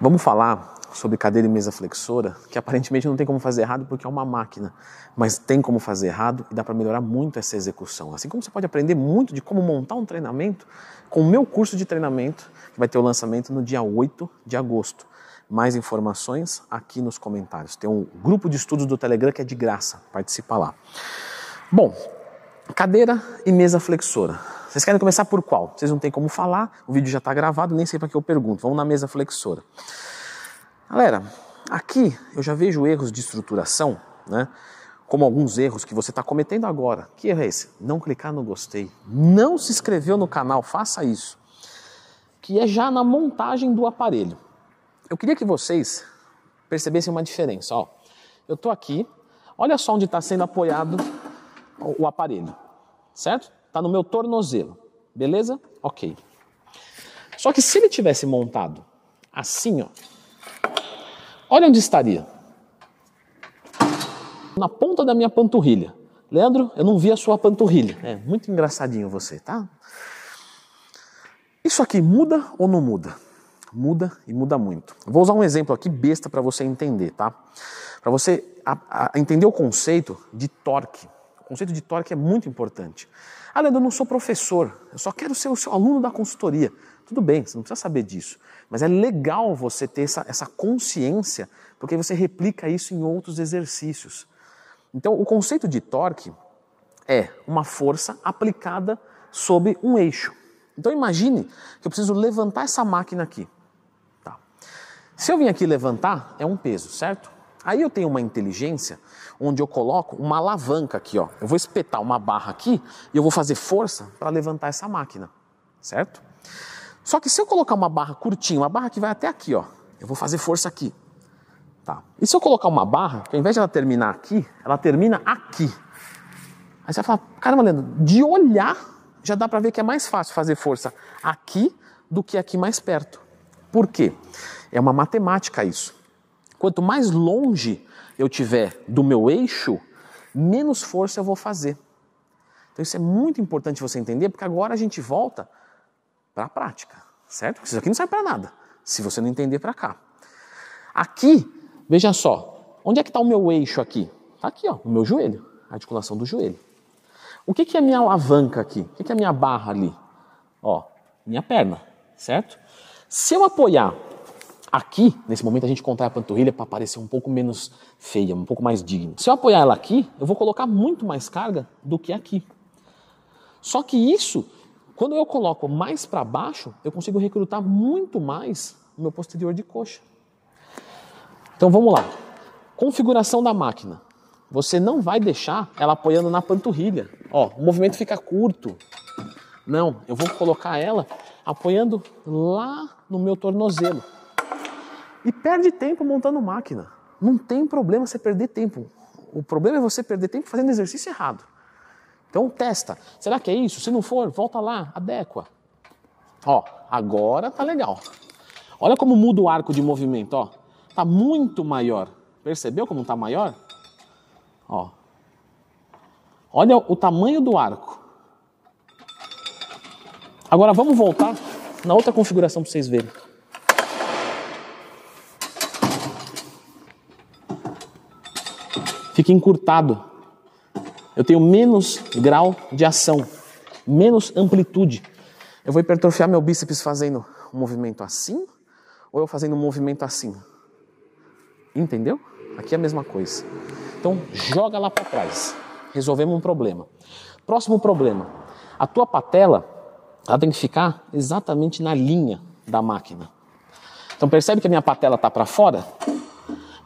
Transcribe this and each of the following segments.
Vamos falar sobre cadeira e mesa flexora, que aparentemente não tem como fazer errado porque é uma máquina, mas tem como fazer errado e dá para melhorar muito essa execução. Assim como você pode aprender muito de como montar um treinamento com o meu curso de treinamento, que vai ter o lançamento no dia 8 de agosto. Mais informações aqui nos comentários. Tem um grupo de estudos do Telegram que é de graça, participa lá. Bom, cadeira e mesa flexora. Vocês querem começar por qual? Vocês não têm como falar, o vídeo já está gravado, nem sei para que eu pergunto. Vamos na mesa flexora. Galera, aqui eu já vejo erros de estruturação, né? Como alguns erros que você está cometendo agora. Que erro é esse? Não clicar no gostei. Não se inscreveu no canal, faça isso. Que é já na montagem do aparelho. Eu queria que vocês percebessem uma diferença. Ó, eu estou aqui, olha só onde está sendo apoiado o aparelho, certo? Está no meu tornozelo, beleza? Ok. Só que se ele tivesse montado assim, ó, Olha onde estaria. Na ponta da minha panturrilha. Leandro, eu não vi a sua panturrilha. É muito engraçadinho você, tá? Isso aqui muda ou não muda? Muda e muda muito. Vou usar um exemplo aqui besta para você entender, tá? Para você a, a entender o conceito de torque. Conceito de torque é muito importante. Ah, Leandro, eu não sou professor, eu só quero ser o seu aluno da consultoria. Tudo bem, você não precisa saber disso. Mas é legal você ter essa, essa consciência, porque você replica isso em outros exercícios. Então, o conceito de torque é uma força aplicada sobre um eixo. Então, imagine que eu preciso levantar essa máquina aqui. Tá. Se eu vim aqui levantar, é um peso, certo? Aí eu tenho uma inteligência onde eu coloco uma alavanca aqui, ó. Eu vou espetar uma barra aqui e eu vou fazer força para levantar essa máquina, certo? Só que se eu colocar uma barra curtinha, uma barra que vai até aqui, ó, eu vou fazer força aqui. Tá. E se eu colocar uma barra, que ao invés de ela terminar aqui, ela termina aqui. Aí você vai falar, caramba, Leandro, de olhar já dá para ver que é mais fácil fazer força aqui do que aqui mais perto. Por quê? É uma matemática isso. Quanto mais longe eu tiver do meu eixo, menos força eu vou fazer. Então isso é muito importante você entender, porque agora a gente volta para a prática, certo? Isso aqui não serve para nada, se você não entender para cá. Aqui, veja só, onde é que está o meu eixo aqui? Está aqui, ó, o meu joelho, a articulação do joelho. O que, que é minha alavanca aqui? O que, que é minha barra ali? Ó, minha perna, certo? Se eu apoiar aqui, nesse momento a gente contrai a panturrilha para parecer um pouco menos feia, um pouco mais digna. Se eu apoiar ela aqui, eu vou colocar muito mais carga do que aqui. Só que isso quando eu coloco mais para baixo, eu consigo recrutar muito mais o meu posterior de coxa. Então vamos lá. Configuração da máquina. Você não vai deixar ela apoiando na panturrilha. Ó, o movimento fica curto. Não, eu vou colocar ela apoiando lá no meu tornozelo. E perde tempo montando máquina. Não tem problema você perder tempo. O problema é você perder tempo fazendo exercício errado. Então testa. Será que é isso? Se não for, volta lá, adequa. Ó, agora tá legal. Olha como muda o arco de movimento, ó. Tá muito maior. Percebeu como tá maior? Ó. Olha o tamanho do arco. Agora vamos voltar na outra configuração para vocês verem. Fica encurtado eu tenho menos grau de ação, menos amplitude. Eu vou hipertrofiar meu bíceps fazendo um movimento assim ou eu fazendo um movimento assim? Entendeu? Aqui é a mesma coisa. Então, joga lá para trás. Resolvemos um problema. Próximo problema. A tua patela, ela tem que ficar exatamente na linha da máquina. Então, percebe que a minha patela está para fora?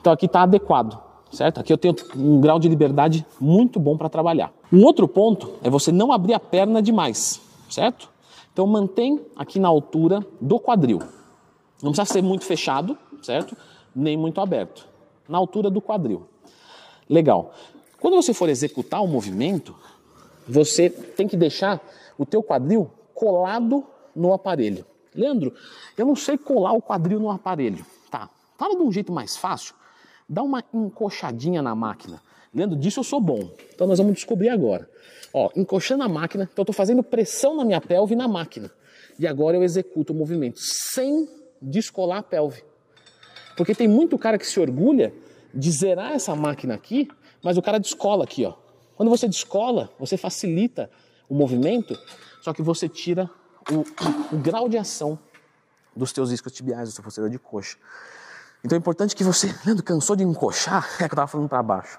Então, aqui está adequado certo? Aqui eu tenho um grau de liberdade muito bom para trabalhar. Um outro ponto é você não abrir a perna demais, certo? Então mantém aqui na altura do quadril. Não precisa ser muito fechado, certo? Nem muito aberto. Na altura do quadril. Legal. Quando você for executar o movimento, você tem que deixar o teu quadril colado no aparelho. Leandro, eu não sei colar o quadril no aparelho. Tá. Fala de um jeito mais fácil dá uma encoxadinha na máquina. Leandro, disso eu sou bom. Então nós vamos descobrir agora. Ó, encoxando a máquina, então eu estou fazendo pressão na minha pelve e na máquina. E agora eu executo o movimento sem descolar a pelve. Porque tem muito cara que se orgulha de zerar essa máquina aqui, mas o cara descola aqui, ó. Quando você descola, você facilita o movimento, só que você tira o, o, o grau de ação dos teus iscos tibiais, do seu posterior de coxa. Então é importante que você, Leandro, cansou de encoxar? É que eu estava falando para baixo.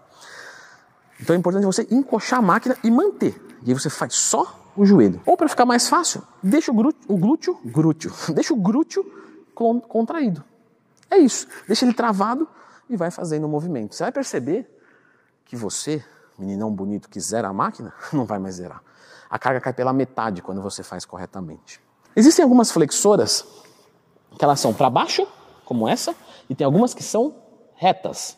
Então é importante você encoxar a máquina e manter. E aí você faz só o joelho. Ou para ficar mais fácil, deixa o glúteo, o glúteo, glúteo, deixa o glúteo contraído. É isso. Deixa ele travado e vai fazendo o movimento. Você vai perceber que você, meninão bonito que zera a máquina, não vai mais zerar. A carga cai pela metade quando você faz corretamente. Existem algumas flexoras que elas são para baixo, como essa, e tem algumas que são retas.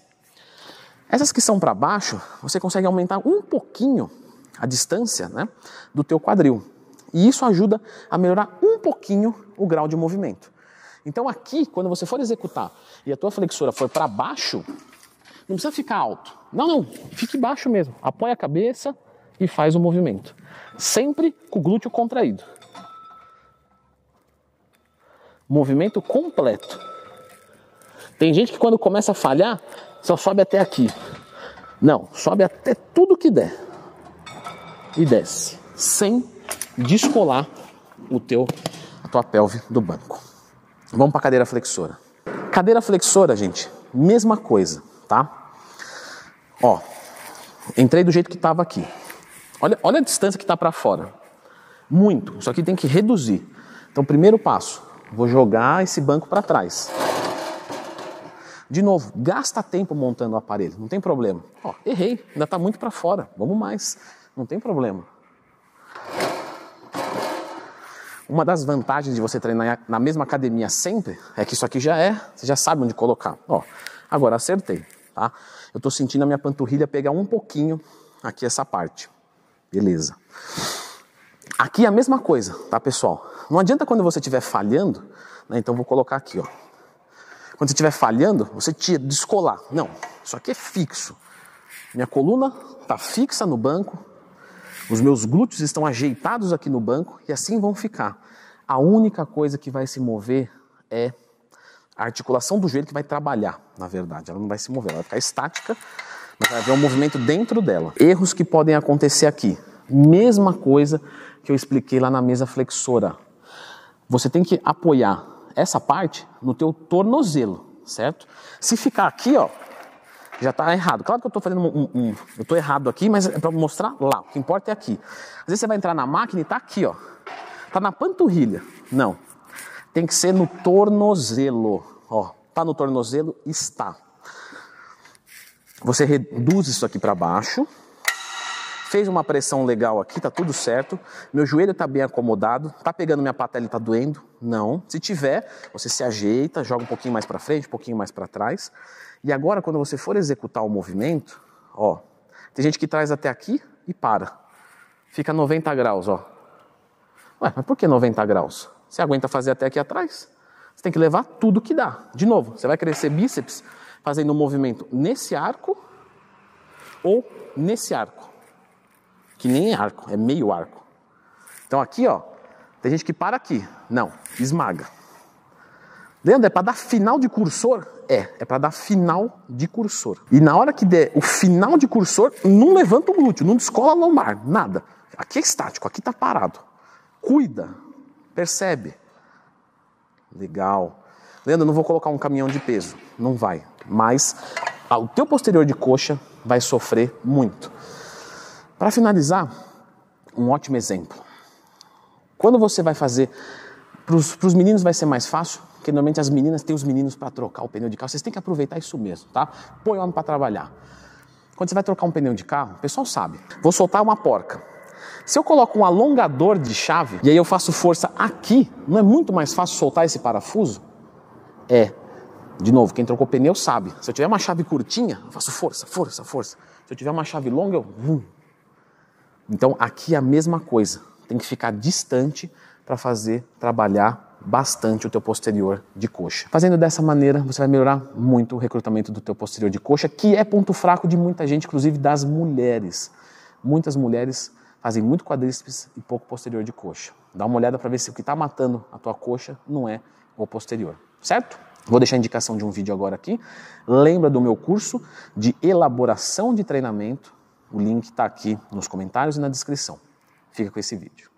Essas que são para baixo, você consegue aumentar um pouquinho a distância né, do teu quadril. E isso ajuda a melhorar um pouquinho o grau de movimento. Então aqui, quando você for executar e a tua flexora for para baixo, não precisa ficar alto. Não, não, fique baixo mesmo. Apoia a cabeça e faz o movimento. Sempre com o glúteo contraído. Movimento completo. Tem gente que quando começa a falhar, só sobe até aqui. Não, sobe até tudo que der. E desce, sem descolar o teu a tua pelve do banco. Vamos para cadeira flexora. Cadeira flexora, gente, mesma coisa, tá? Ó, entrei do jeito que estava aqui. Olha, olha a distância que está para fora. Muito. Isso aqui tem que reduzir. Então, primeiro passo, vou jogar esse banco para trás. De novo, gasta tempo montando o aparelho, não tem problema. Ó, errei, ainda está muito para fora, vamos mais, não tem problema. Uma das vantagens de você treinar na mesma academia sempre é que isso aqui já é, você já sabe onde colocar. Ó, agora acertei, tá? Eu estou sentindo a minha panturrilha pegar um pouquinho aqui essa parte. Beleza. Aqui é a mesma coisa, tá, pessoal? Não adianta quando você estiver falhando, né? Então vou colocar aqui, ó. Quando você estiver falhando, você tira, descolar. Não, isso aqui é fixo. Minha coluna está fixa no banco, os meus glúteos estão ajeitados aqui no banco e assim vão ficar. A única coisa que vai se mover é a articulação do joelho que vai trabalhar, na verdade. Ela não vai se mover, ela vai ficar estática, mas vai haver um movimento dentro dela. Erros que podem acontecer aqui. Mesma coisa que eu expliquei lá na mesa flexora. Você tem que apoiar essa parte no teu tornozelo, certo? Se ficar aqui, ó, já está errado. Claro que eu estou fazendo um, um, eu estou errado aqui, mas é para mostrar lá. O que importa é aqui. Às vezes você vai entrar na máquina e está aqui, ó, está na panturrilha. Não, tem que ser no tornozelo, ó. Tá no tornozelo, está. Você reduz isso aqui para baixo, fez uma pressão legal aqui, tá tudo certo. Meu joelho está bem acomodado, tá pegando minha patela e tá doendo? Não. Se tiver, você se ajeita, joga um pouquinho mais para frente, um pouquinho mais para trás. E agora, quando você for executar o movimento, ó, tem gente que traz até aqui e para. Fica 90 graus, ó. Ué, mas por que 90 graus? Você aguenta fazer até aqui atrás? Você tem que levar tudo que dá. De novo, você vai crescer bíceps fazendo um movimento nesse arco ou nesse arco. Que nem arco, é meio arco. Então aqui, ó, tem gente que para aqui. Não, esmaga. Leandro, é para dar final de cursor? É, é para dar final de cursor. E na hora que der o final de cursor, não levanta o glúteo, não descola a lombar, nada. Aqui é estático, aqui está parado. Cuida, percebe. Legal. Leandro, não vou colocar um caminhão de peso. Não vai. Mas o teu posterior de coxa vai sofrer muito. Para finalizar, um ótimo exemplo. Quando você vai fazer, para os meninos vai ser mais fácil, porque normalmente as meninas têm os meninos para trocar o pneu de carro. Vocês têm que aproveitar isso mesmo, tá? Põe o homem para trabalhar. Quando você vai trocar um pneu de carro, o pessoal sabe. Vou soltar uma porca. Se eu coloco um alongador de chave e aí eu faço força aqui, não é muito mais fácil soltar esse parafuso? É. De novo, quem trocou pneu sabe. Se eu tiver uma chave curtinha, eu faço força, força, força. Se eu tiver uma chave longa, eu. Vum. Então aqui é a mesma coisa. Tem que ficar distante para fazer trabalhar bastante o teu posterior de coxa. Fazendo dessa maneira, você vai melhorar muito o recrutamento do teu posterior de coxa, que é ponto fraco de muita gente, inclusive das mulheres. Muitas mulheres fazem muito quadríceps e pouco posterior de coxa. Dá uma olhada para ver se o que está matando a tua coxa não é o posterior, certo? Vou deixar a indicação de um vídeo agora aqui. Lembra do meu curso de elaboração de treinamento? O link está aqui nos comentários e na descrição. Fica com esse vídeo.